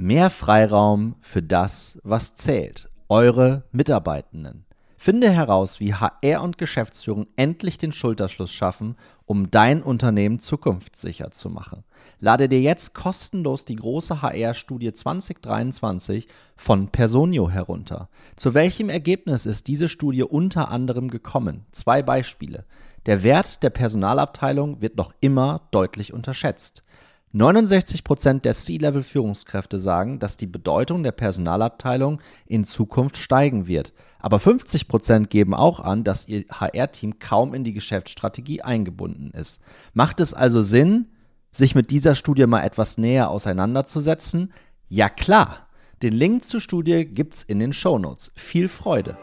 Mehr Freiraum für das, was zählt. Eure Mitarbeitenden. Finde heraus, wie HR und Geschäftsführung endlich den Schulterschluss schaffen, um dein Unternehmen zukunftssicher zu machen. Lade dir jetzt kostenlos die große HR-Studie 2023 von Personio herunter. Zu welchem Ergebnis ist diese Studie unter anderem gekommen? Zwei Beispiele. Der Wert der Personalabteilung wird noch immer deutlich unterschätzt. 69% der C-Level-Führungskräfte sagen, dass die Bedeutung der Personalabteilung in Zukunft steigen wird. Aber 50% geben auch an, dass ihr HR-Team kaum in die Geschäftsstrategie eingebunden ist. Macht es also Sinn, sich mit dieser Studie mal etwas näher auseinanderzusetzen? Ja klar. Den Link zur Studie gibt's in den Shownotes. Viel Freude!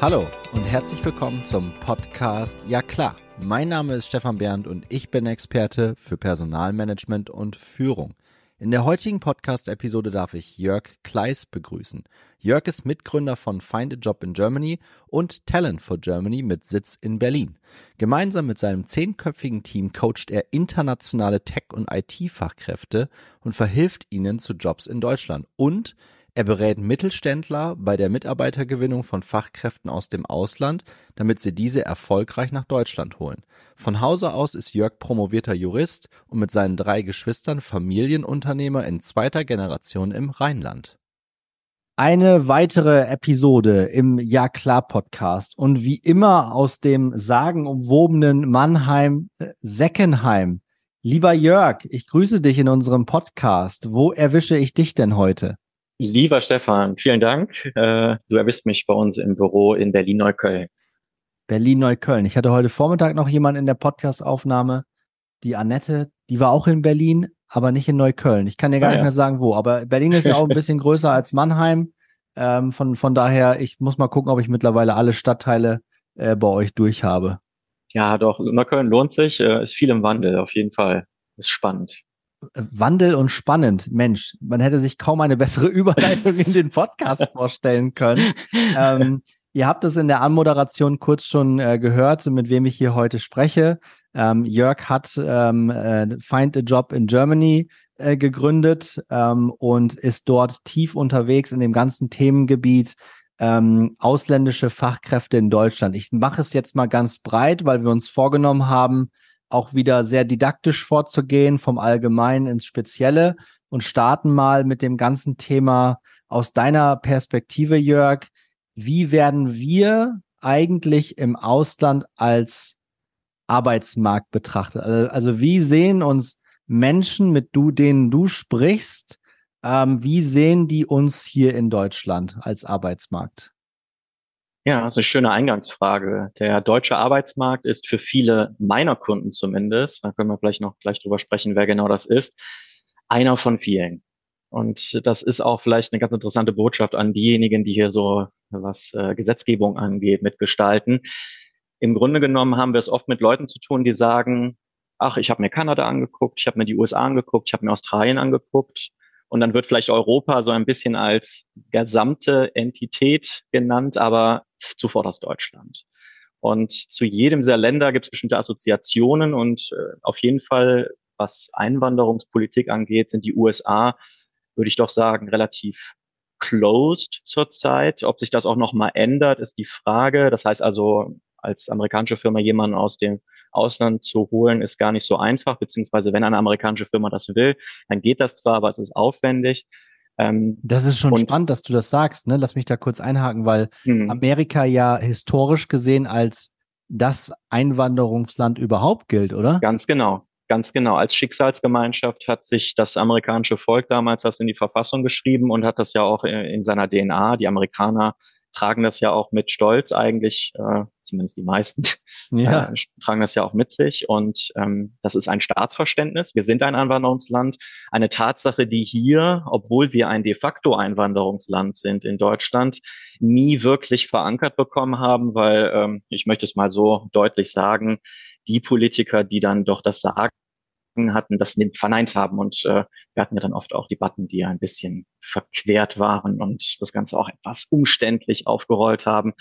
Hallo und herzlich willkommen zum Podcast Ja klar. Mein Name ist Stefan Bernd und ich bin Experte für Personalmanagement und Führung. In der heutigen Podcast-Episode darf ich Jörg Kleis begrüßen. Jörg ist Mitgründer von Find a Job in Germany und Talent for Germany mit Sitz in Berlin. Gemeinsam mit seinem zehnköpfigen Team coacht er internationale Tech- und IT-Fachkräfte und verhilft ihnen zu Jobs in Deutschland und er berät Mittelständler bei der Mitarbeitergewinnung von Fachkräften aus dem Ausland, damit sie diese erfolgreich nach Deutschland holen. Von Hause aus ist Jörg promovierter Jurist und mit seinen drei Geschwistern Familienunternehmer in zweiter Generation im Rheinland. Eine weitere Episode im Ja klar Podcast und wie immer aus dem sagenumwobenen Mannheim äh, Seckenheim. Lieber Jörg, ich grüße dich in unserem Podcast. Wo erwische ich dich denn heute? Lieber Stefan, vielen Dank. Äh, du erwisst mich bei uns im Büro in Berlin-Neukölln. Berlin-Neukölln. Ich hatte heute Vormittag noch jemanden in der Podcast-Aufnahme, die Annette, die war auch in Berlin, aber nicht in Neukölln. Ich kann dir gar ah, nicht ja. mehr sagen, wo. Aber Berlin ist ja auch ein bisschen größer als Mannheim. Ähm, von, von daher, ich muss mal gucken, ob ich mittlerweile alle Stadtteile äh, bei euch durch habe. Ja, doch, Neukölln lohnt sich, äh, ist viel im Wandel, auf jeden Fall. Ist spannend. Wandel und spannend. Mensch, man hätte sich kaum eine bessere Überleitung in den Podcast vorstellen können. Ähm, ihr habt es in der Anmoderation kurz schon äh, gehört, mit wem ich hier heute spreche. Ähm, Jörg hat ähm, äh, Find a Job in Germany äh, gegründet ähm, und ist dort tief unterwegs in dem ganzen Themengebiet ähm, ausländische Fachkräfte in Deutschland. Ich mache es jetzt mal ganz breit, weil wir uns vorgenommen haben, auch wieder sehr didaktisch vorzugehen, vom Allgemeinen ins Spezielle und starten mal mit dem ganzen Thema aus deiner Perspektive, Jörg. Wie werden wir eigentlich im Ausland als Arbeitsmarkt betrachtet? Also, also wie sehen uns Menschen, mit du, denen du sprichst, ähm, wie sehen die uns hier in Deutschland als Arbeitsmarkt? Ja, das ist eine schöne Eingangsfrage. Der deutsche Arbeitsmarkt ist für viele meiner Kunden zumindest, da können wir vielleicht noch gleich drüber sprechen, wer genau das ist, einer von vielen. Und das ist auch vielleicht eine ganz interessante Botschaft an diejenigen, die hier so, was äh, Gesetzgebung angeht, mitgestalten. Im Grunde genommen haben wir es oft mit Leuten zu tun, die sagen, ach, ich habe mir Kanada angeguckt, ich habe mir die USA angeguckt, ich habe mir Australien angeguckt und dann wird vielleicht Europa so ein bisschen als gesamte Entität genannt, aber zuvor das Deutschland. Und zu jedem dieser Länder gibt es bestimmte Assoziationen und äh, auf jeden Fall, was Einwanderungspolitik angeht, sind die USA, würde ich doch sagen, relativ closed zurzeit. Ob sich das auch noch mal ändert, ist die Frage. Das heißt also, als amerikanische Firma jemanden aus dem Ausland zu holen, ist gar nicht so einfach, beziehungsweise wenn eine amerikanische Firma das will, dann geht das zwar, aber es ist aufwendig. Ähm, das ist schon spannend, dass du das sagst. Ne? Lass mich da kurz einhaken, weil mh. Amerika ja historisch gesehen als das Einwanderungsland überhaupt gilt, oder? Ganz genau. Ganz genau. Als Schicksalsgemeinschaft hat sich das amerikanische Volk damals das in die Verfassung geschrieben und hat das ja auch in seiner DNA. Die Amerikaner tragen das ja auch mit Stolz eigentlich, äh, zumindest die meisten, ja. äh, tragen das ja auch mit sich. Und ähm, das ist ein Staatsverständnis. Wir sind ein Einwanderungsland. Eine Tatsache, die hier, obwohl wir ein de facto Einwanderungsland sind in Deutschland, nie wirklich verankert bekommen haben, weil ähm, ich möchte es mal so deutlich sagen, die Politiker, die dann doch das sagen, hatten, das verneint haben. Und äh, wir hatten ja dann oft auch Debatten, die ja ein bisschen verquert waren und das Ganze auch etwas umständlich aufgerollt haben.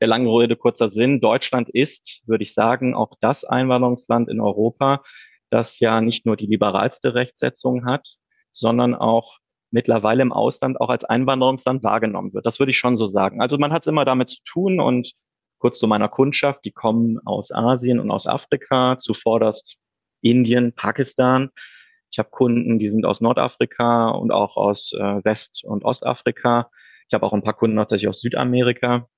Der lange Rede, kurzer Sinn. Deutschland ist, würde ich sagen, auch das Einwanderungsland in Europa, das ja nicht nur die liberalste Rechtsetzung hat, sondern auch mittlerweile im Ausland auch als Einwanderungsland wahrgenommen wird. Das würde ich schon so sagen. Also man hat es immer damit zu tun und kurz zu meiner Kundschaft, die kommen aus Asien und aus Afrika, zuvorderst Indien, Pakistan. Ich habe Kunden, die sind aus Nordafrika und auch aus äh, West- und Ostafrika. Ich habe auch ein paar Kunden tatsächlich aus Südamerika.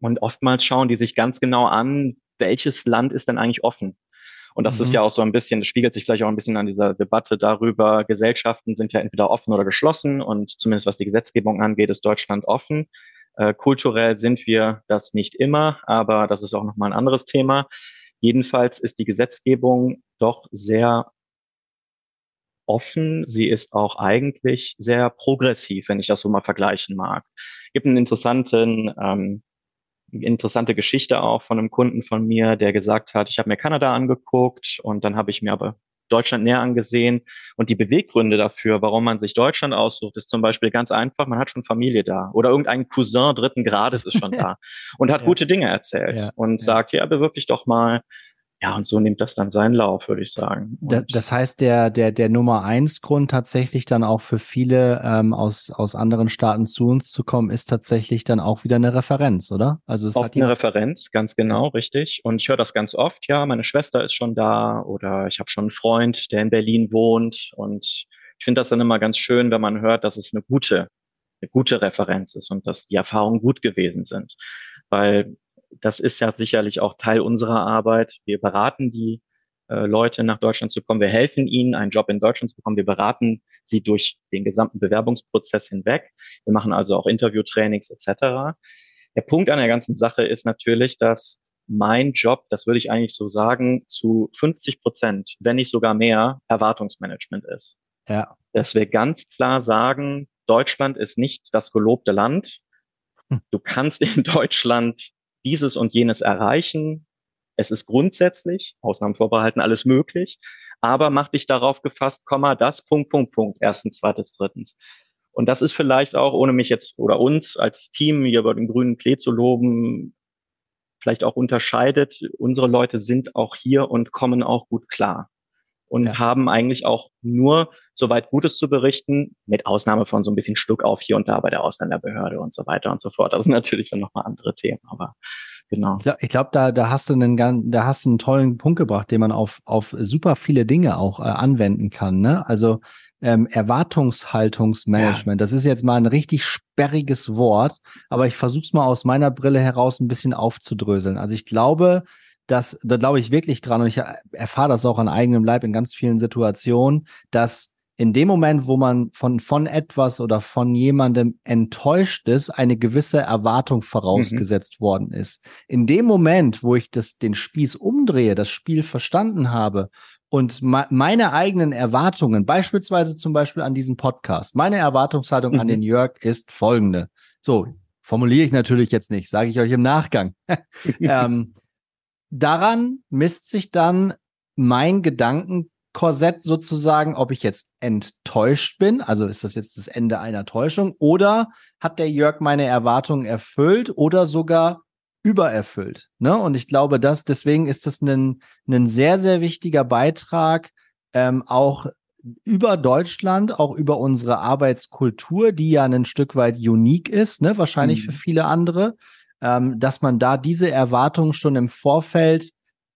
Und oftmals schauen die sich ganz genau an, welches Land ist denn eigentlich offen? Und das mhm. ist ja auch so ein bisschen, das spiegelt sich vielleicht auch ein bisschen an dieser Debatte darüber, Gesellschaften sind ja entweder offen oder geschlossen und zumindest was die Gesetzgebung angeht, ist Deutschland offen. Äh, kulturell sind wir das nicht immer, aber das ist auch nochmal ein anderes Thema. Jedenfalls ist die Gesetzgebung doch sehr offen. Sie ist auch eigentlich sehr progressiv, wenn ich das so mal vergleichen mag. Es gibt einen interessanten, ähm, interessante Geschichte auch von einem Kunden von mir, der gesagt hat, ich habe mir Kanada angeguckt und dann habe ich mir aber Deutschland näher angesehen. Und die Beweggründe dafür, warum man sich Deutschland aussucht, ist zum Beispiel ganz einfach, man hat schon Familie da oder irgendein Cousin dritten Grades ist schon da und hat ja. gute Dinge erzählt ja. und sagt, ja, bewirb dich doch mal ja, und so nimmt das dann seinen Lauf, würde ich sagen. Und das heißt, der, der, der Nummer eins Grund tatsächlich dann auch für viele ähm, aus, aus anderen Staaten zu uns zu kommen, ist tatsächlich dann auch wieder eine Referenz, oder? Also es oft hat eine Referenz, ganz genau, richtig. Und ich höre das ganz oft, ja, meine Schwester ist schon da oder ich habe schon einen Freund, der in Berlin wohnt. Und ich finde das dann immer ganz schön, wenn man hört, dass es eine gute, eine gute Referenz ist und dass die Erfahrungen gut gewesen sind. Weil das ist ja sicherlich auch Teil unserer Arbeit. Wir beraten die äh, Leute nach Deutschland zu kommen. Wir helfen ihnen, einen Job in Deutschland zu bekommen. Wir beraten sie durch den gesamten Bewerbungsprozess hinweg. Wir machen also auch Interviewtrainings etc. Der Punkt an der ganzen Sache ist natürlich, dass mein Job, das würde ich eigentlich so sagen, zu 50 Prozent, wenn nicht sogar mehr, Erwartungsmanagement ist. Ja. Dass wir ganz klar sagen, Deutschland ist nicht das gelobte Land. Hm. Du kannst in Deutschland dieses und jenes erreichen. Es ist grundsätzlich, Ausnahmen vorbehalten, alles möglich, aber mach dich darauf gefasst, Komma, das, Punkt, Punkt, Punkt, erstens, zweites, drittens. Und das ist vielleicht auch, ohne mich jetzt oder uns als Team hier über den grünen Klee zu loben, vielleicht auch unterscheidet. Unsere Leute sind auch hier und kommen auch gut klar und ja. haben eigentlich auch nur soweit Gutes zu berichten, mit Ausnahme von so ein bisschen Stück auf hier und da bei der Ausländerbehörde und so weiter und so fort. Das sind natürlich dann nochmal andere Themen, aber genau. Ich glaube, da, da hast du einen, da hast du einen tollen Punkt gebracht, den man auf, auf super viele Dinge auch äh, anwenden kann. Ne? Also ähm, Erwartungshaltungsmanagement. Ja. Das ist jetzt mal ein richtig sperriges Wort, aber ich versuche es mal aus meiner Brille heraus ein bisschen aufzudröseln. Also ich glaube, dass, da glaube ich wirklich dran und ich erfahre das auch an eigenem Leib in ganz vielen Situationen, dass in dem Moment, wo man von, von etwas oder von jemandem enttäuscht ist, eine gewisse Erwartung vorausgesetzt mhm. worden ist. In dem Moment, wo ich das, den Spieß umdrehe, das Spiel verstanden habe und meine eigenen Erwartungen, beispielsweise zum Beispiel an diesen Podcast, meine Erwartungshaltung mhm. an den Jörg ist folgende. So, formuliere ich natürlich jetzt nicht, sage ich euch im Nachgang. ähm, daran misst sich dann mein Gedankenkorsett sozusagen, ob ich jetzt enttäuscht bin, also ist das jetzt das Ende einer Täuschung, oder hat der Jörg meine Erwartungen erfüllt oder sogar übererfüllt. Ne? Und ich glaube, dass deswegen ist das ein, ein sehr, sehr wichtiger Beitrag, ähm, auch über Deutschland, auch über unsere Arbeitskultur, die ja ein Stück weit unique ist, ne? wahrscheinlich mhm. für viele andere ähm, dass man da diese Erwartungen schon im Vorfeld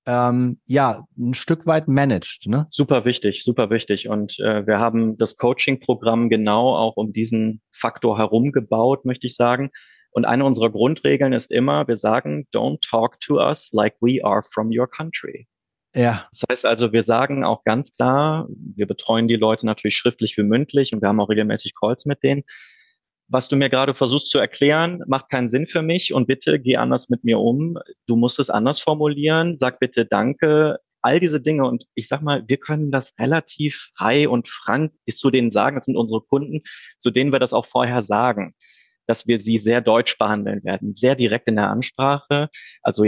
ähm, ja ein Stück weit managt. Ne? Super wichtig, super wichtig. Und äh, wir haben das Coaching-Programm genau auch um diesen Faktor herum gebaut, möchte ich sagen. Und eine unserer Grundregeln ist immer, wir sagen, don't talk to us like we are from your country. Ja. Das heißt also, wir sagen auch ganz klar, wir betreuen die Leute natürlich schriftlich wie mündlich und wir haben auch regelmäßig Calls mit denen was du mir gerade versuchst zu erklären, macht keinen Sinn für mich und bitte geh anders mit mir um. Du musst es anders formulieren. Sag bitte Danke. All diese Dinge. Und ich sag mal, wir können das relativ frei und frank zu denen sagen. Das sind unsere Kunden, zu denen wir das auch vorher sagen dass wir sie sehr deutsch behandeln werden, sehr direkt in der Ansprache. Also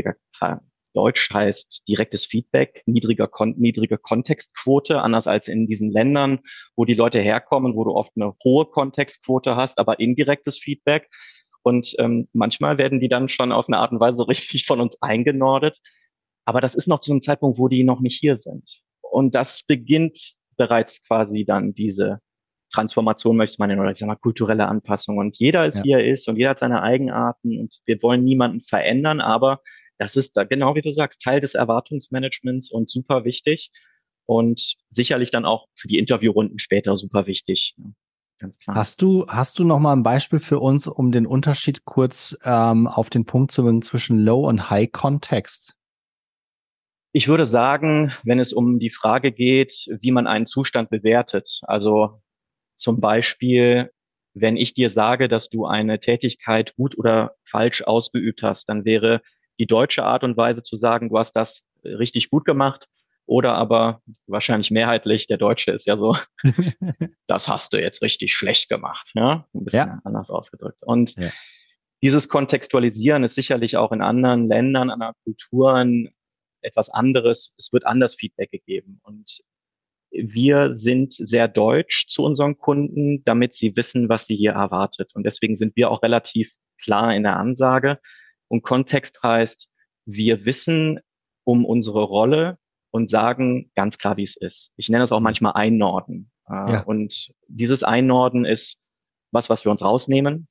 Deutsch heißt direktes Feedback, niedriger, Kon niedrige Kontextquote, anders als in diesen Ländern, wo die Leute herkommen, wo du oft eine hohe Kontextquote hast, aber indirektes Feedback. Und ähm, manchmal werden die dann schon auf eine Art und Weise richtig von uns eingenordet. Aber das ist noch zu einem Zeitpunkt, wo die noch nicht hier sind. Und das beginnt bereits quasi dann diese Transformation, möchte man nennen, oder ich sag mal kulturelle Anpassung. Und jeder ist, ja. wie er ist und jeder hat seine Eigenarten und wir wollen niemanden verändern, aber das ist da genau wie du sagst, Teil des Erwartungsmanagements und super wichtig und sicherlich dann auch für die Interviewrunden später super wichtig. Ganz klar. Hast du, hast du noch mal ein Beispiel für uns, um den Unterschied kurz ähm, auf den Punkt zu bringen zwischen Low und High Context? Ich würde sagen, wenn es um die Frage geht, wie man einen Zustand bewertet, also zum Beispiel, wenn ich dir sage, dass du eine Tätigkeit gut oder falsch ausgeübt hast, dann wäre die deutsche Art und Weise zu sagen, du hast das richtig gut gemacht oder aber wahrscheinlich mehrheitlich, der Deutsche ist ja so, das hast du jetzt richtig schlecht gemacht. Ja? Ein bisschen ja. anders ausgedrückt. Und ja. dieses Kontextualisieren ist sicherlich auch in anderen Ländern, anderen Kulturen etwas anderes. Es wird anders Feedback gegeben. Und wir sind sehr deutsch zu unseren Kunden, damit sie wissen, was sie hier erwartet. Und deswegen sind wir auch relativ klar in der Ansage. Und Kontext heißt, wir wissen um unsere Rolle, und sagen ganz klar, wie es ist. Ich nenne es auch manchmal Einnorden. Äh, ja. Und dieses Einnorden ist was, was wir uns rausnehmen.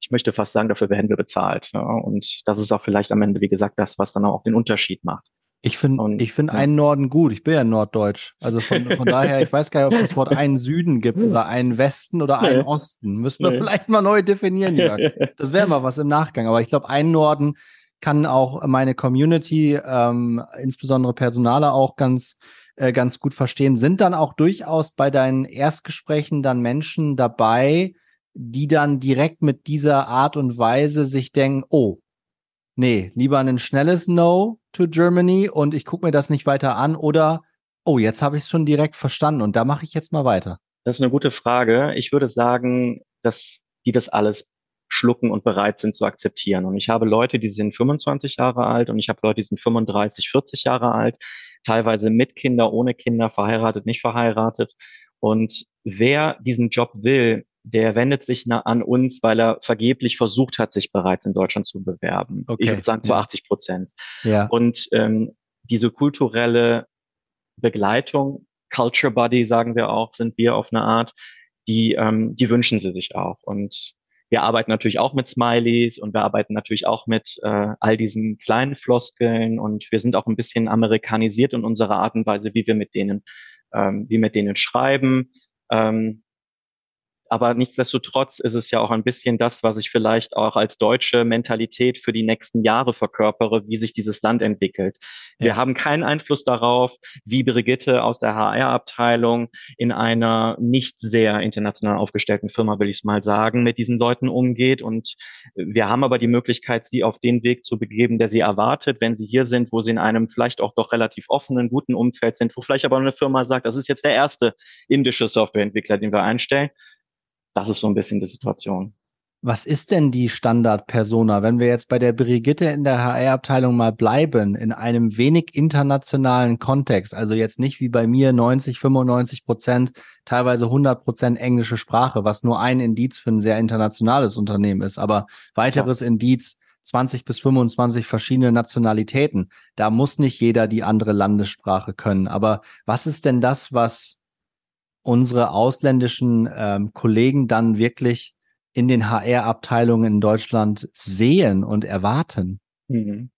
Ich möchte fast sagen, dafür werden wir bezahlt. Und das ist auch vielleicht am Ende, wie gesagt, das, was dann auch den Unterschied macht. Ich finde ich finde ja. einen Norden gut. Ich bin ja Norddeutsch. Also von, von daher, ich weiß gar nicht, ob es das Wort einen Süden gibt oder einen Westen oder einen. Osten. Müssen wir vielleicht mal neu definieren, Jörg. Das wäre mal was im Nachgang. Aber ich glaube, einen Norden kann auch meine Community, ähm, insbesondere Personale auch ganz äh, ganz gut verstehen. Sind dann auch durchaus bei deinen Erstgesprächen dann Menschen dabei, die dann direkt mit dieser Art und Weise sich denken, oh, nee, lieber ein schnelles No to Germany und ich gucke mir das nicht weiter an oder oh, jetzt habe ich es schon direkt verstanden und da mache ich jetzt mal weiter. Das ist eine gute Frage. Ich würde sagen, dass die das alles schlucken und bereit sind zu akzeptieren. Und ich habe Leute, die sind 25 Jahre alt und ich habe Leute, die sind 35, 40 Jahre alt, teilweise mit Kinder, ohne Kinder, verheiratet, nicht verheiratet. Und wer diesen Job will, der wendet sich an uns, weil er vergeblich versucht hat, sich bereits in Deutschland zu bewerben. Okay. Ich würde sagen zu 80 Prozent. Ja. Und ähm, diese kulturelle Begleitung, Culture Buddy sagen wir auch, sind wir auf eine Art, die, ähm, die wünschen sie sich auch. Und wir arbeiten natürlich auch mit Smileys und wir arbeiten natürlich auch mit äh, all diesen kleinen Floskeln und wir sind auch ein bisschen amerikanisiert in unserer Art und Weise, wie wir mit denen, ähm, wie mit denen schreiben. Ähm, aber nichtsdestotrotz ist es ja auch ein bisschen das, was ich vielleicht auch als deutsche Mentalität für die nächsten Jahre verkörpere, wie sich dieses Land entwickelt. Ja. Wir haben keinen Einfluss darauf, wie Brigitte aus der HR-Abteilung in einer nicht sehr international aufgestellten Firma, will ich es mal sagen, mit diesen Leuten umgeht. Und wir haben aber die Möglichkeit, sie auf den Weg zu begeben, der sie erwartet, wenn sie hier sind, wo sie in einem vielleicht auch doch relativ offenen, guten Umfeld sind, wo vielleicht aber eine Firma sagt, das ist jetzt der erste indische Softwareentwickler, den wir einstellen das ist so ein bisschen die Situation. Was ist denn die Standard-Persona, wenn wir jetzt bei der Brigitte in der HR-Abteilung mal bleiben, in einem wenig internationalen Kontext, also jetzt nicht wie bei mir 90, 95 Prozent, teilweise 100 Prozent englische Sprache, was nur ein Indiz für ein sehr internationales Unternehmen ist, aber weiteres ja. Indiz 20 bis 25 verschiedene Nationalitäten. Da muss nicht jeder die andere Landessprache können. Aber was ist denn das, was unsere ausländischen ähm, Kollegen dann wirklich in den HR-Abteilungen in Deutschland sehen und erwarten. Mhm.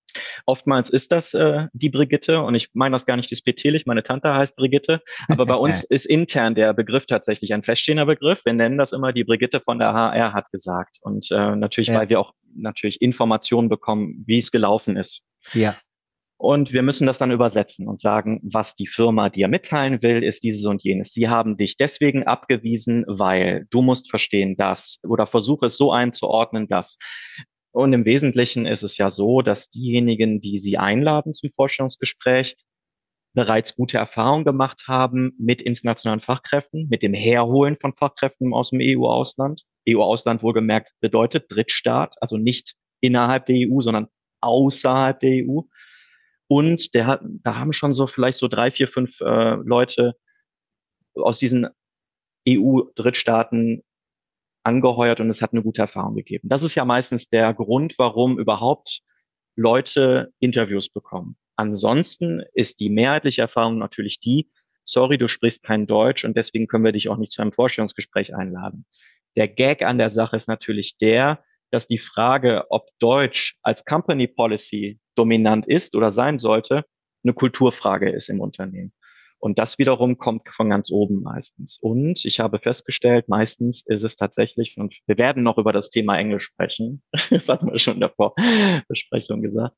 Oftmals ist das äh, die Brigitte und ich meine das gar nicht disputierlich, meine Tante heißt Brigitte, aber bei uns ist intern der Begriff tatsächlich ein feststehender Begriff. Wir nennen das immer die Brigitte von der HR hat gesagt und äh, natürlich, ja. weil wir auch natürlich Informationen bekommen, wie es gelaufen ist. Ja. Und wir müssen das dann übersetzen und sagen, was die Firma dir mitteilen will, ist dieses und jenes. Sie haben dich deswegen abgewiesen, weil du musst verstehen, dass oder versuche es so einzuordnen, dass. Und im Wesentlichen ist es ja so, dass diejenigen, die Sie einladen zum Vorstellungsgespräch, bereits gute Erfahrungen gemacht haben mit internationalen Fachkräften, mit dem Herholen von Fachkräften aus dem EU-Ausland. EU-Ausland wohlgemerkt bedeutet Drittstaat, also nicht innerhalb der EU, sondern außerhalb der EU. Und der hat, da haben schon so vielleicht so drei, vier, fünf äh, Leute aus diesen EU-Drittstaaten angeheuert und es hat eine gute Erfahrung gegeben. Das ist ja meistens der Grund, warum überhaupt Leute Interviews bekommen. ansonsten ist die mehrheitliche Erfahrung natürlich die, sorry, du sprichst kein Deutsch und deswegen können wir dich auch nicht zu einem Vorstellungsgespräch einladen. Der Gag an der Sache ist natürlich der, dass die Frage, ob Deutsch als Company Policy dominant ist oder sein sollte, eine Kulturfrage ist im Unternehmen. Und das wiederum kommt von ganz oben meistens. Und ich habe festgestellt, meistens ist es tatsächlich, und wir werden noch über das Thema Englisch sprechen, das hatten wir schon in der Vorbesprechung gesagt,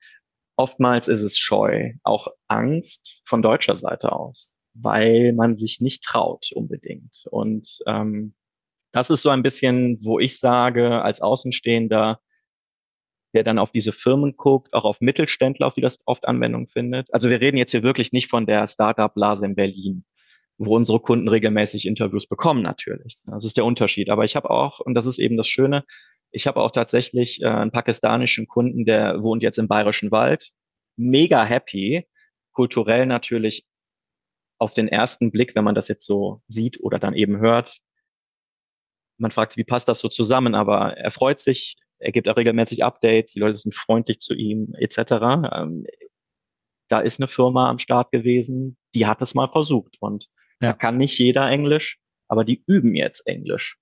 oftmals ist es Scheu, auch Angst von deutscher Seite aus, weil man sich nicht traut unbedingt. Und ähm, das ist so ein bisschen, wo ich sage, als Außenstehender, der dann auf diese Firmen guckt, auch auf Mittelständler, auf die das oft Anwendung findet. Also wir reden jetzt hier wirklich nicht von der Startup-Blase in Berlin, wo unsere Kunden regelmäßig Interviews bekommen natürlich. Das ist der Unterschied. Aber ich habe auch, und das ist eben das Schöne, ich habe auch tatsächlich äh, einen pakistanischen Kunden, der wohnt jetzt im Bayerischen Wald, mega happy, kulturell natürlich auf den ersten Blick, wenn man das jetzt so sieht oder dann eben hört, man fragt, wie passt das so zusammen, aber er freut sich, er gibt auch regelmäßig Updates, die Leute sind freundlich zu ihm, etc. Ähm, da ist eine Firma am Start gewesen, die hat es mal versucht und ja. da kann nicht jeder Englisch, aber die üben jetzt Englisch,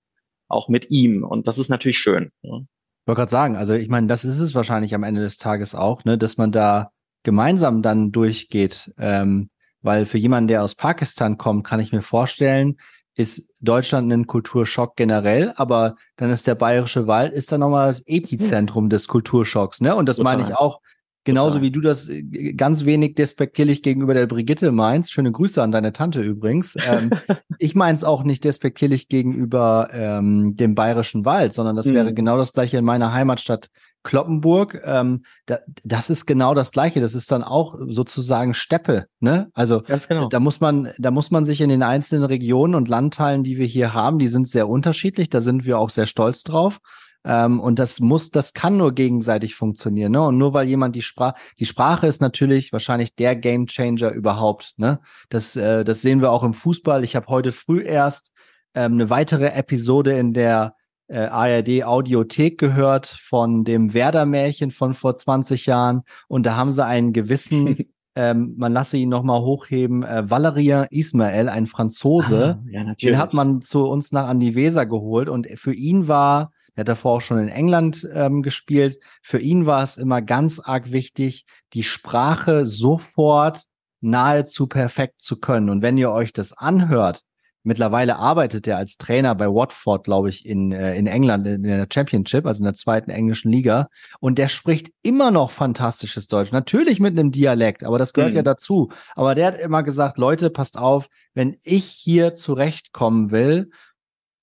auch mit ihm und das ist natürlich schön. Ja. Ich wollte gerade sagen, also ich meine, das ist es wahrscheinlich am Ende des Tages auch, ne, dass man da gemeinsam dann durchgeht, ähm, weil für jemanden, der aus Pakistan kommt, kann ich mir vorstellen, ist Deutschland ein Kulturschock generell, aber dann ist der Bayerische Wald ist dann nochmal das Epizentrum des Kulturschocks, ne? Und das Total. meine ich auch genauso Total. wie du das äh, ganz wenig despektierlich gegenüber der Brigitte meinst. Schöne Grüße an deine Tante übrigens. Ähm, ich meine es auch nicht despektierlich gegenüber ähm, dem Bayerischen Wald, sondern das mhm. wäre genau das gleiche in meiner Heimatstadt Kloppenburg, ähm, da, das ist genau das Gleiche. Das ist dann auch sozusagen Steppe. Ne? Also genau. da muss man, da muss man sich in den einzelnen Regionen und Landteilen, die wir hier haben, die sind sehr unterschiedlich. Da sind wir auch sehr stolz drauf. Ähm, und das muss, das kann nur gegenseitig funktionieren. Ne? Und nur weil jemand die Sprache, die Sprache ist natürlich wahrscheinlich der Gamechanger überhaupt. Ne? Das, äh, das sehen wir auch im Fußball. Ich habe heute früh erst ähm, eine weitere Episode in der äh, ARD Audiothek gehört von dem Werder-Märchen von vor 20 Jahren. Und da haben sie einen gewissen, ähm, man lasse ihn nochmal hochheben, äh, Valerian Ismael, ein Franzose. Ah, ja, den hat man zu uns nach an die Weser geholt. Und für ihn war, er hat davor auch schon in England ähm, gespielt, für ihn war es immer ganz arg wichtig, die Sprache sofort nahezu perfekt zu können. Und wenn ihr euch das anhört, Mittlerweile arbeitet er als Trainer bei Watford, glaube ich, in, äh, in England, in der Championship, also in der zweiten englischen Liga. Und der spricht immer noch fantastisches Deutsch. Natürlich mit einem Dialekt, aber das gehört mhm. ja dazu. Aber der hat immer gesagt, Leute, passt auf, wenn ich hier zurechtkommen will,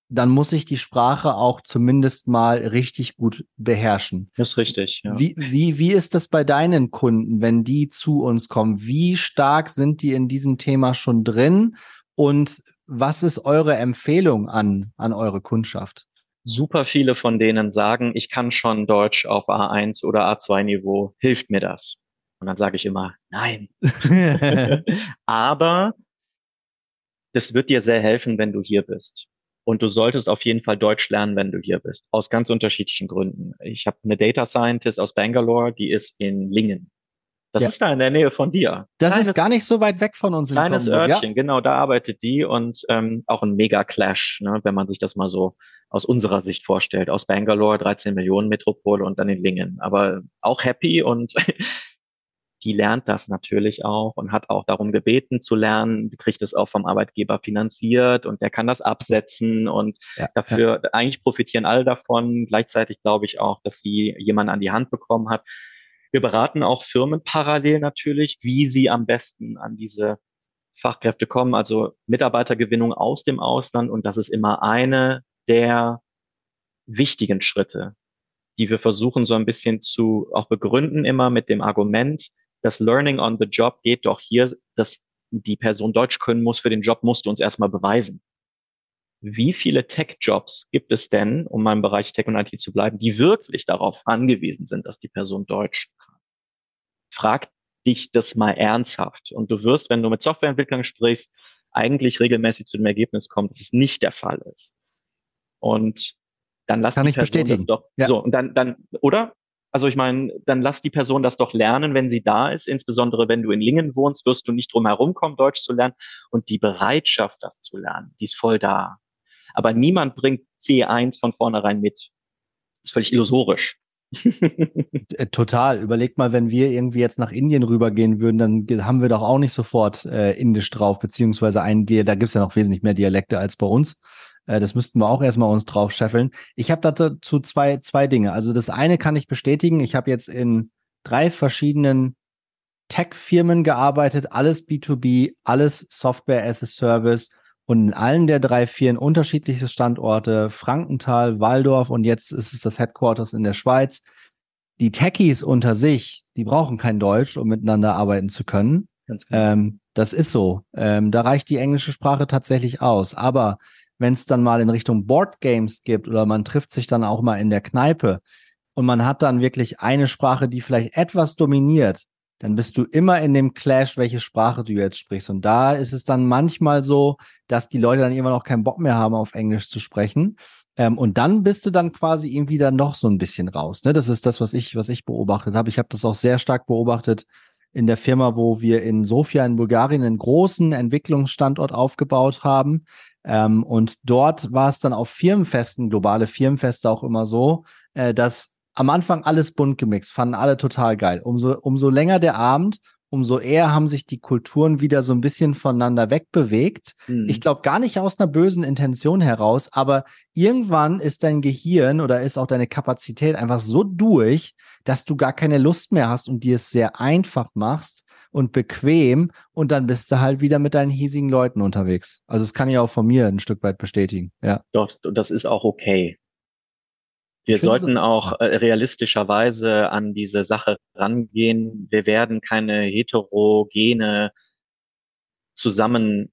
dann muss ich die Sprache auch zumindest mal richtig gut beherrschen. Das ist richtig. Ja. Wie, wie, wie ist das bei deinen Kunden, wenn die zu uns kommen? Wie stark sind die in diesem Thema schon drin? Und was ist eure Empfehlung an, an eure Kundschaft? Super viele von denen sagen, ich kann schon Deutsch auf A1 oder A2 Niveau. Hilft mir das? Und dann sage ich immer, nein. Aber das wird dir sehr helfen, wenn du hier bist. Und du solltest auf jeden Fall Deutsch lernen, wenn du hier bist. Aus ganz unterschiedlichen Gründen. Ich habe eine Data Scientist aus Bangalore, die ist in Lingen. Das ja. ist da in der Nähe von dir. Das kleines, ist gar nicht so weit weg von uns. Kleines Örtchen, ja. genau, da arbeitet die und ähm, auch ein Mega-Clash, ne, wenn man sich das mal so aus unserer Sicht vorstellt. Aus Bangalore, 13 Millionen Metropole und dann in Lingen. Aber auch happy und die lernt das natürlich auch und hat auch darum gebeten zu lernen, die kriegt es auch vom Arbeitgeber finanziert und der kann das absetzen und ja, dafür, ja. eigentlich profitieren alle davon. Gleichzeitig glaube ich auch, dass sie jemanden an die Hand bekommen hat, wir beraten auch Firmen parallel natürlich, wie sie am besten an diese Fachkräfte kommen, also Mitarbeitergewinnung aus dem Ausland. Und das ist immer eine der wichtigen Schritte, die wir versuchen so ein bisschen zu auch begründen immer mit dem Argument, das Learning on the Job geht doch hier, dass die Person Deutsch können muss für den Job, musst du uns erstmal beweisen. Wie viele Tech-Jobs gibt es denn, um mal im Bereich Tech und IT zu bleiben, die wirklich darauf angewiesen sind, dass die Person Deutsch frag dich das mal ernsthaft. Und du wirst, wenn du mit Softwareentwicklern sprichst, eigentlich regelmäßig zu dem Ergebnis kommen, dass es nicht der Fall ist. Und dann lass Kann die Person das doch. Ja. So, und dann, dann, oder? Also ich meine, dann lass die Person das doch lernen, wenn sie da ist. Insbesondere wenn du in Lingen wohnst, wirst du nicht drum herum kommen, Deutsch zu lernen. Und die Bereitschaft, das zu lernen, die ist voll da. Aber niemand bringt C1 von vornherein mit. Das ist völlig illusorisch. Äh, total. Überleg mal, wenn wir irgendwie jetzt nach Indien rübergehen würden, dann haben wir doch auch nicht sofort äh, Indisch drauf, beziehungsweise einen, da gibt's ja noch wesentlich mehr Dialekte als bei uns. Äh, das müssten wir auch erstmal uns drauf scheffeln. Ich habe dazu zwei, zwei Dinge. Also das eine kann ich bestätigen. Ich habe jetzt in drei verschiedenen Tech-Firmen gearbeitet, alles B2B, alles Software as a Service und in allen der drei Firmen unterschiedliche Standorte, Frankenthal, Waldorf und jetzt ist es das Headquarters in der Schweiz. Die Techies unter sich, die brauchen kein Deutsch, um miteinander arbeiten zu können. Ganz genau. Ähm, das ist so. Ähm, da reicht die englische Sprache tatsächlich aus. Aber wenn es dann mal in Richtung Board Games gibt oder man trifft sich dann auch mal in der Kneipe und man hat dann wirklich eine Sprache, die vielleicht etwas dominiert, dann bist du immer in dem Clash, welche Sprache du jetzt sprichst. Und da ist es dann manchmal so, dass die Leute dann immer noch keinen Bock mehr haben, auf Englisch zu sprechen. Ähm, und dann bist du dann quasi irgendwie dann noch so ein bisschen raus. Ne? Das ist das, was ich, was ich beobachtet habe. Ich habe das auch sehr stark beobachtet in der Firma, wo wir in Sofia in Bulgarien einen großen Entwicklungsstandort aufgebaut haben. Ähm, und dort war es dann auf Firmenfesten, globale Firmenfeste auch immer so, äh, dass am Anfang alles bunt gemixt, fanden alle total geil. Umso, umso länger der Abend, umso eher haben sich die Kulturen wieder so ein bisschen voneinander wegbewegt. Mhm. Ich glaube gar nicht aus einer bösen Intention heraus, aber irgendwann ist dein Gehirn oder ist auch deine Kapazität einfach so durch, dass du gar keine Lust mehr hast und dir es sehr einfach machst und bequem und dann bist du halt wieder mit deinen hiesigen Leuten unterwegs. Also das kann ich auch von mir ein Stück weit bestätigen. Ja. Doch, das ist auch okay. Wir sollten auch äh, realistischerweise an diese Sache rangehen. Wir werden keine heterogene zusammen,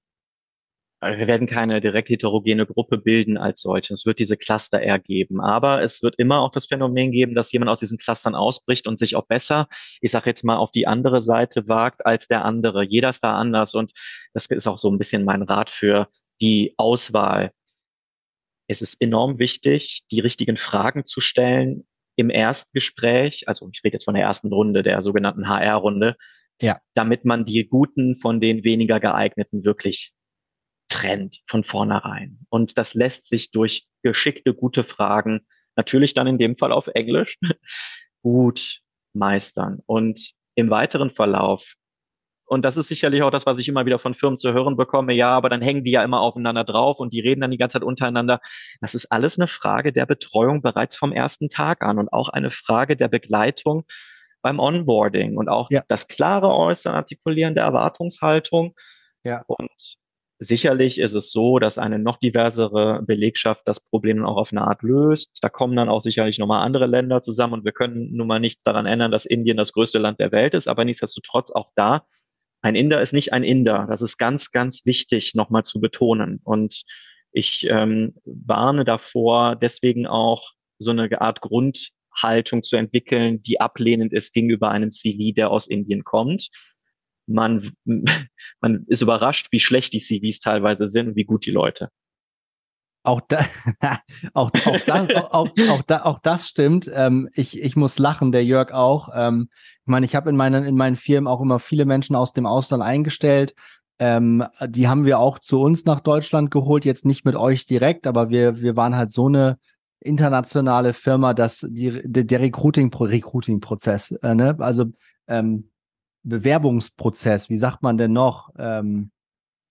äh, wir werden keine direkt heterogene Gruppe bilden als solche. Es wird diese Cluster eher geben. Aber es wird immer auch das Phänomen geben, dass jemand aus diesen Clustern ausbricht und sich auch besser, ich sage jetzt mal, auf die andere Seite wagt als der andere. Jeder ist da anders und das ist auch so ein bisschen mein Rat für die Auswahl es ist enorm wichtig, die richtigen Fragen zu stellen im Erstgespräch. Also ich rede jetzt von der ersten Runde, der sogenannten HR-Runde. Ja. Damit man die guten von den weniger geeigneten wirklich trennt von vornherein. Und das lässt sich durch geschickte, gute Fragen, natürlich dann in dem Fall auf Englisch, gut meistern. Und im weiteren Verlauf und das ist sicherlich auch das, was ich immer wieder von Firmen zu hören bekomme. Ja, aber dann hängen die ja immer aufeinander drauf und die reden dann die ganze Zeit untereinander. Das ist alles eine Frage der Betreuung bereits vom ersten Tag an und auch eine Frage der Begleitung beim Onboarding und auch ja. das klare Äußern, Artikulieren der Erwartungshaltung. Ja. Und sicherlich ist es so, dass eine noch diversere Belegschaft das Problem dann auch auf eine Art löst. Da kommen dann auch sicherlich nochmal andere Länder zusammen und wir können nun mal nichts daran ändern, dass Indien das größte Land der Welt ist, aber nichtsdestotrotz auch da ein Inder ist nicht ein Inder. Das ist ganz, ganz wichtig nochmal zu betonen. Und ich ähm, warne davor, deswegen auch so eine Art Grundhaltung zu entwickeln, die ablehnend ist gegenüber einem CV, der aus Indien kommt. Man, man ist überrascht, wie schlecht die CVs teilweise sind und wie gut die Leute. Auch, da, auch, auch, da, auch, auch, da, auch das stimmt. Ähm, ich, ich muss lachen, der Jörg auch. Ähm, ich meine, ich habe in meinen, in meinen Firmen auch immer viele Menschen aus dem Ausland eingestellt. Ähm, die haben wir auch zu uns nach Deutschland geholt, jetzt nicht mit euch direkt, aber wir, wir waren halt so eine internationale Firma, dass die, der, der Recruiting, Recruiting-Prozess, äh, ne? also ähm, Bewerbungsprozess, wie sagt man denn noch? Ähm,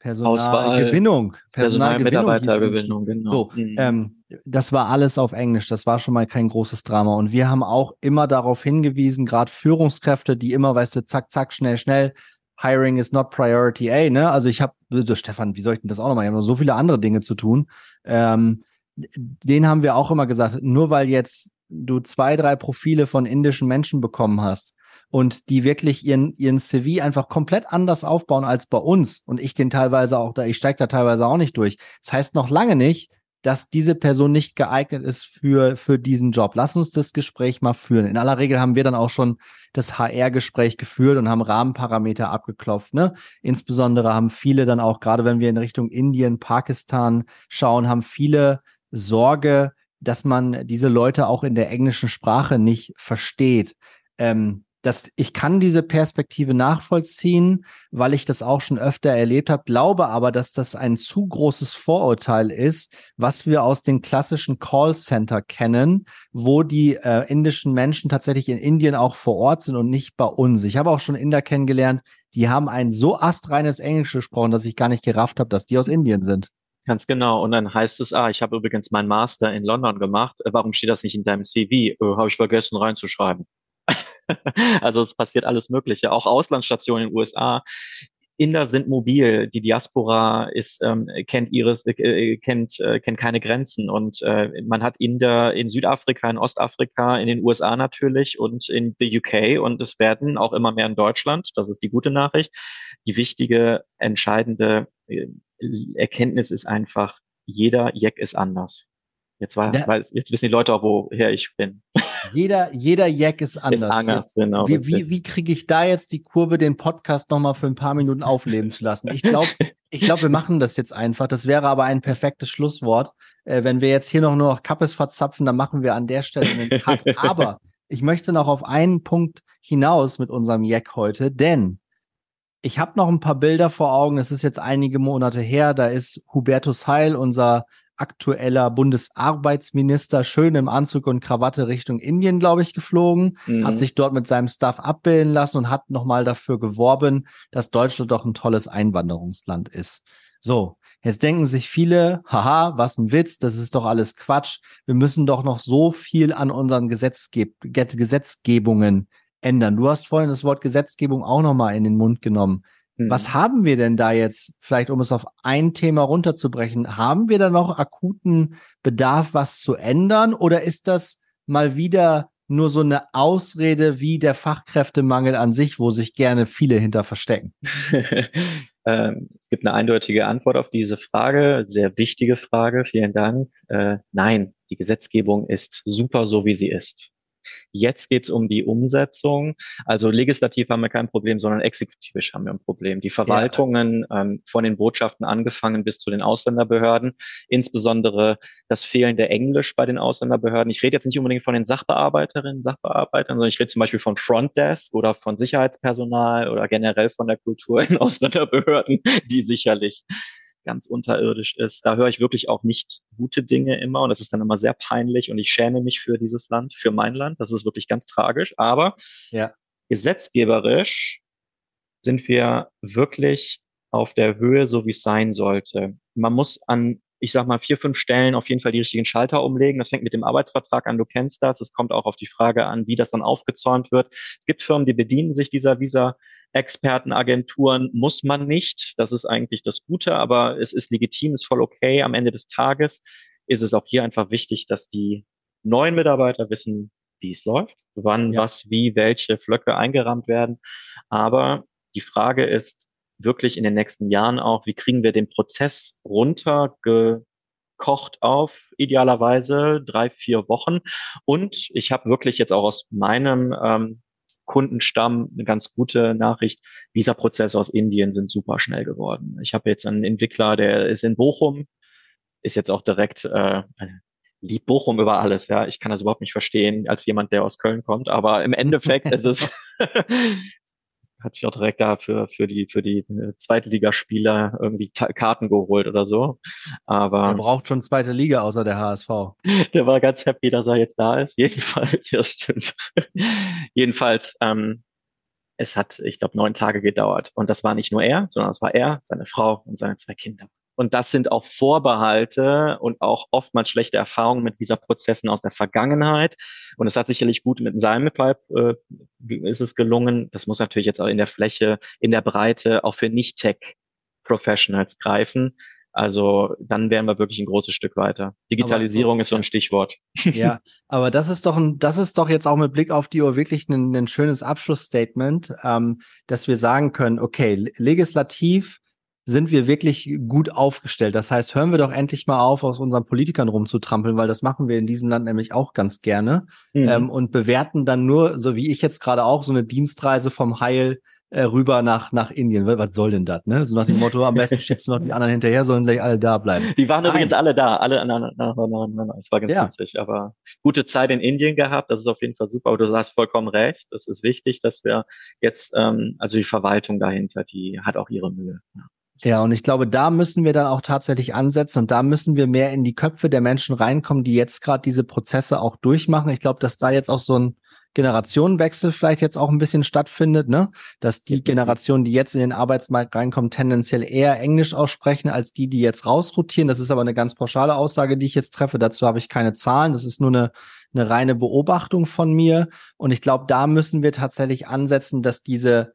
Personalgewinnung. Personalmitarbeitergewinnung, genau. So, mhm. ähm, das war alles auf Englisch. Das war schon mal kein großes Drama. Und wir haben auch immer darauf hingewiesen, gerade Führungskräfte, die immer, weißt du, zack, zack, schnell, schnell, Hiring is not priority A, ne? Also ich habe, Stefan, wie soll ich denn das auch nochmal? Ich habe noch so viele andere Dinge zu tun. Ähm, den haben wir auch immer gesagt, nur weil jetzt du zwei, drei Profile von indischen Menschen bekommen hast, und die wirklich ihren, ihren CV einfach komplett anders aufbauen als bei uns und ich den teilweise auch da, ich steige da teilweise auch nicht durch. Das heißt noch lange nicht, dass diese Person nicht geeignet ist für, für diesen Job. Lass uns das Gespräch mal führen. In aller Regel haben wir dann auch schon das HR-Gespräch geführt und haben Rahmenparameter abgeklopft. Ne? Insbesondere haben viele dann auch, gerade wenn wir in Richtung Indien, Pakistan schauen, haben viele Sorge, dass man diese Leute auch in der englischen Sprache nicht versteht. Ähm, dass ich kann diese Perspektive nachvollziehen, weil ich das auch schon öfter erlebt habe, glaube aber, dass das ein zu großes Vorurteil ist, was wir aus den klassischen Callcenter kennen, wo die äh, indischen Menschen tatsächlich in Indien auch vor Ort sind und nicht bei uns. Ich habe auch schon Inder kennengelernt, die haben ein so astreines Englisch gesprochen, dass ich gar nicht gerafft habe, dass die aus Indien sind. Ganz genau. Und dann heißt es, ah, ich habe übrigens meinen Master in London gemacht. Äh, warum steht das nicht in deinem CV? Äh, habe ich vergessen reinzuschreiben. also es passiert alles Mögliche. Auch Auslandsstationen in den USA. Inder sind mobil, die Diaspora ist ähm, kennt ihres äh, äh, kennt äh, kennt keine Grenzen und äh, man hat Inder in Südafrika, in Ostafrika, in den USA natürlich und in the UK und es werden auch immer mehr in Deutschland. Das ist die gute Nachricht. Die wichtige entscheidende äh, Erkenntnis ist einfach, jeder Jack ist anders. Jetzt, war, ja. weil, jetzt wissen die Leute auch, woher ich bin. Jeder, jeder Jack ist anders. Ist anders genau, wie wie, wie kriege ich da jetzt die Kurve, den Podcast nochmal für ein paar Minuten aufleben zu lassen? Ich glaube, ich glaube, wir machen das jetzt einfach. Das wäre aber ein perfektes Schlusswort. Äh, wenn wir jetzt hier noch nur noch Kappes verzapfen, dann machen wir an der Stelle einen Cut. aber ich möchte noch auf einen Punkt hinaus mit unserem Jack heute, denn ich habe noch ein paar Bilder vor Augen. Es ist jetzt einige Monate her. Da ist Hubertus Heil, unser aktueller Bundesarbeitsminister, schön im Anzug und Krawatte Richtung Indien, glaube ich, geflogen, mhm. hat sich dort mit seinem Staff abbilden lassen und hat nochmal dafür geworben, dass Deutschland doch ein tolles Einwanderungsland ist. So, jetzt denken sich viele, haha, was ein Witz, das ist doch alles Quatsch. Wir müssen doch noch so viel an unseren Gesetzgeb Gesetzgebungen ändern. Du hast vorhin das Wort Gesetzgebung auch nochmal in den Mund genommen. Mhm. Was haben wir denn da jetzt, vielleicht um es auf ein Thema runterzubrechen, haben wir da noch akuten Bedarf, was zu ändern? Oder ist das mal wieder nur so eine Ausrede wie der Fachkräftemangel an sich, wo sich gerne viele hinter verstecken? ähm, es gibt eine eindeutige Antwort auf diese Frage, sehr wichtige Frage, vielen Dank. Äh, nein, die Gesetzgebung ist super so, wie sie ist. Jetzt geht es um die Umsetzung. Also legislativ haben wir kein Problem, sondern exekutivisch haben wir ein Problem. Die Verwaltungen ja. ähm, von den Botschaften angefangen bis zu den Ausländerbehörden, insbesondere das fehlende Englisch bei den Ausländerbehörden. Ich rede jetzt nicht unbedingt von den Sachbearbeiterinnen, Sachbearbeitern, sondern ich rede zum Beispiel von Frontdesk oder von Sicherheitspersonal oder generell von der Kultur in Ausländerbehörden, die sicherlich ganz unterirdisch ist. Da höre ich wirklich auch nicht gute Dinge immer und das ist dann immer sehr peinlich und ich schäme mich für dieses Land, für mein Land. Das ist wirklich ganz tragisch. Aber ja. gesetzgeberisch sind wir wirklich auf der Höhe, so wie es sein sollte. Man muss an ich sag mal, vier, fünf Stellen auf jeden Fall die richtigen Schalter umlegen. Das fängt mit dem Arbeitsvertrag an, du kennst das. Es kommt auch auf die Frage an, wie das dann aufgezäunt wird. Es gibt Firmen, die bedienen sich dieser Visa-Expertenagenturen, muss man nicht. Das ist eigentlich das Gute, aber es ist legitim, ist voll okay. Am Ende des Tages ist es auch hier einfach wichtig, dass die neuen Mitarbeiter wissen, wie es läuft, wann, ja. was, wie, welche Flöcke eingerahmt werden. Aber die Frage ist, wirklich in den nächsten Jahren auch, wie kriegen wir den Prozess runtergekocht auf, idealerweise drei, vier Wochen. Und ich habe wirklich jetzt auch aus meinem ähm, Kundenstamm eine ganz gute Nachricht. Visa-Prozesse aus Indien sind super schnell geworden. Ich habe jetzt einen Entwickler, der ist in Bochum, ist jetzt auch direkt äh, lieb Bochum über alles, ja. Ich kann das überhaupt nicht verstehen als jemand, der aus Köln kommt, aber im Endeffekt ist es hat sich auch direkt da für, für die, für die äh, Zweitligaspieler irgendwie Karten geholt oder so. Aber. Er braucht schon zweite Liga außer der HSV. Der war ganz happy, dass er jetzt da ist. Jedenfalls, ja, stimmt. Jedenfalls, ähm, es hat, ich glaube, neun Tage gedauert. Und das war nicht nur er, sondern es war er, seine Frau und seine zwei Kinder. Und das sind auch Vorbehalte und auch oftmals schlechte Erfahrungen mit dieser Prozessen aus der Vergangenheit. Und es hat sicherlich gut mit seinem Pipe äh, ist es gelungen. Das muss natürlich jetzt auch in der Fläche, in der Breite auch für Nicht-Tech-Professionals greifen. Also dann wären wir wirklich ein großes Stück weiter. Digitalisierung aber, ist so ein Stichwort. Ja, aber das ist doch ein, das ist doch jetzt auch mit Blick auf die Uhr wirklich ein, ein schönes Abschlussstatement, ähm, dass wir sagen können, okay, legislativ sind wir wirklich gut aufgestellt. Das heißt, hören wir doch endlich mal auf, aus unseren Politikern rumzutrampeln, weil das machen wir in diesem Land nämlich auch ganz gerne mhm. ähm, und bewerten dann nur, so wie ich jetzt gerade auch, so eine Dienstreise vom Heil äh, rüber nach, nach Indien. Was soll denn das, ne? So nach dem Motto, am besten schickst du noch die anderen hinterher, sollen gleich alle da bleiben. Die waren Nein. übrigens alle da, alle nacheinander. Es war ganz ja. witzig, aber gute Zeit in Indien gehabt, das ist auf jeden Fall super. Aber du hast vollkommen recht, das ist wichtig, dass wir jetzt, ähm, also die Verwaltung dahinter, die hat auch ihre Mühe. Ja. Ja, und ich glaube, da müssen wir dann auch tatsächlich ansetzen und da müssen wir mehr in die Köpfe der Menschen reinkommen, die jetzt gerade diese Prozesse auch durchmachen. Ich glaube, dass da jetzt auch so ein Generationenwechsel vielleicht jetzt auch ein bisschen stattfindet, ne? Dass die Generationen, die jetzt in den Arbeitsmarkt reinkommen, tendenziell eher Englisch aussprechen als die, die jetzt rausrotieren. Das ist aber eine ganz pauschale Aussage, die ich jetzt treffe. Dazu habe ich keine Zahlen. Das ist nur eine, eine reine Beobachtung von mir. Und ich glaube, da müssen wir tatsächlich ansetzen, dass diese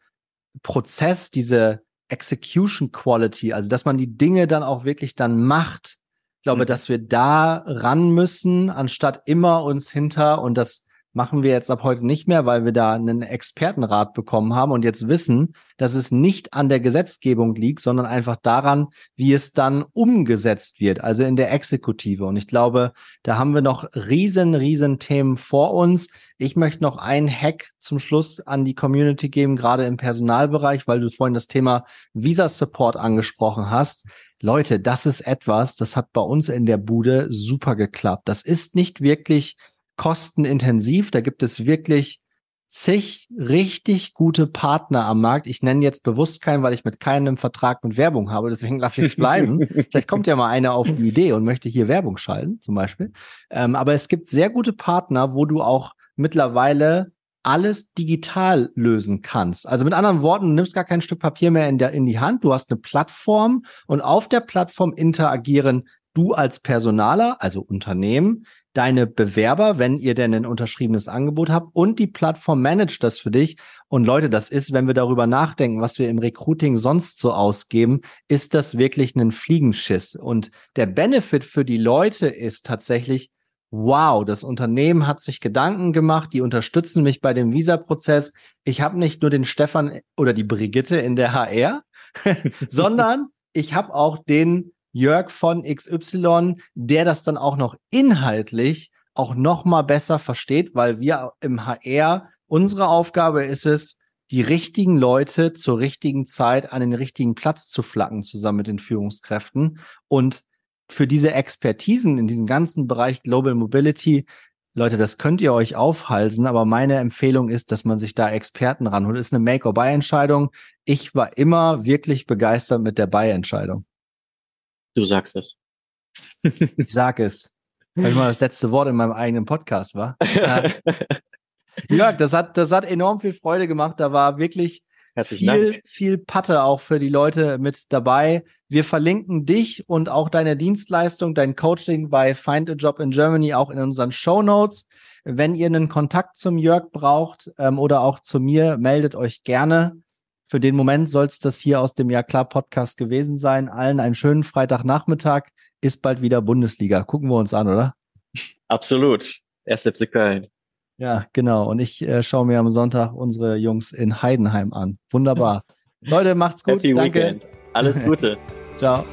Prozess, diese Execution Quality, also dass man die Dinge dann auch wirklich dann macht. Ich glaube, mhm. dass wir da ran müssen, anstatt immer uns hinter und das machen wir jetzt ab heute nicht mehr, weil wir da einen Expertenrat bekommen haben und jetzt wissen, dass es nicht an der Gesetzgebung liegt, sondern einfach daran, wie es dann umgesetzt wird, also in der Exekutive. Und ich glaube, da haben wir noch riesen, riesen Themen vor uns. Ich möchte noch einen Hack zum Schluss an die Community geben, gerade im Personalbereich, weil du vorhin das Thema Visa Support angesprochen hast. Leute, das ist etwas, das hat bei uns in der Bude super geklappt. Das ist nicht wirklich kostenintensiv. Da gibt es wirklich zig richtig gute Partner am Markt. Ich nenne jetzt bewusst keinen, weil ich mit keinem Vertrag mit Werbung habe. Deswegen lasse ich es bleiben. Vielleicht kommt ja mal einer auf die Idee und möchte hier Werbung schalten, zum Beispiel. Ähm, aber es gibt sehr gute Partner, wo du auch mittlerweile alles digital lösen kannst. Also mit anderen Worten, du nimmst gar kein Stück Papier mehr in, der, in die Hand. Du hast eine Plattform und auf der Plattform interagieren du als Personaler, also Unternehmen, deine Bewerber, wenn ihr denn ein unterschriebenes Angebot habt und die Plattform managt das für dich. Und Leute, das ist, wenn wir darüber nachdenken, was wir im Recruiting sonst so ausgeben, ist das wirklich ein Fliegenschiss. Und der Benefit für die Leute ist tatsächlich, wow, das Unternehmen hat sich Gedanken gemacht, die unterstützen mich bei dem Visa-Prozess. Ich habe nicht nur den Stefan oder die Brigitte in der HR, sondern ich habe auch den Jörg von XY, der das dann auch noch inhaltlich auch noch mal besser versteht, weil wir im HR unsere Aufgabe ist es, die richtigen Leute zur richtigen Zeit an den richtigen Platz zu flacken, zusammen mit den Führungskräften. Und für diese Expertisen in diesem ganzen Bereich Global Mobility, Leute, das könnt ihr euch aufhalsen, aber meine Empfehlung ist, dass man sich da Experten ranholt. Ist eine Make-or-Buy-Entscheidung. Ich war immer wirklich begeistert mit der Buy-Entscheidung. Du sagst es. ich sag es. Weil mal das letzte Wort in meinem eigenen Podcast war. Äh, Jörg, das hat, das hat enorm viel Freude gemacht. Da war wirklich viel, Dank. viel Patte auch für die Leute mit dabei. Wir verlinken dich und auch deine Dienstleistung, dein Coaching bei Find a Job in Germany auch in unseren Show Notes. Wenn ihr einen Kontakt zum Jörg braucht ähm, oder auch zu mir, meldet euch gerne. Für den Moment soll es das hier aus dem Ja klar Podcast gewesen sein. Allen einen schönen Freitagnachmittag. Ist bald wieder Bundesliga. Gucken wir uns an, oder? Absolut. Erst FC Köln. Ja, genau. Und ich äh, schaue mir am Sonntag unsere Jungs in Heidenheim an. Wunderbar. Leute, macht's gut. Happy Danke. Weekend. Alles Gute. Ciao.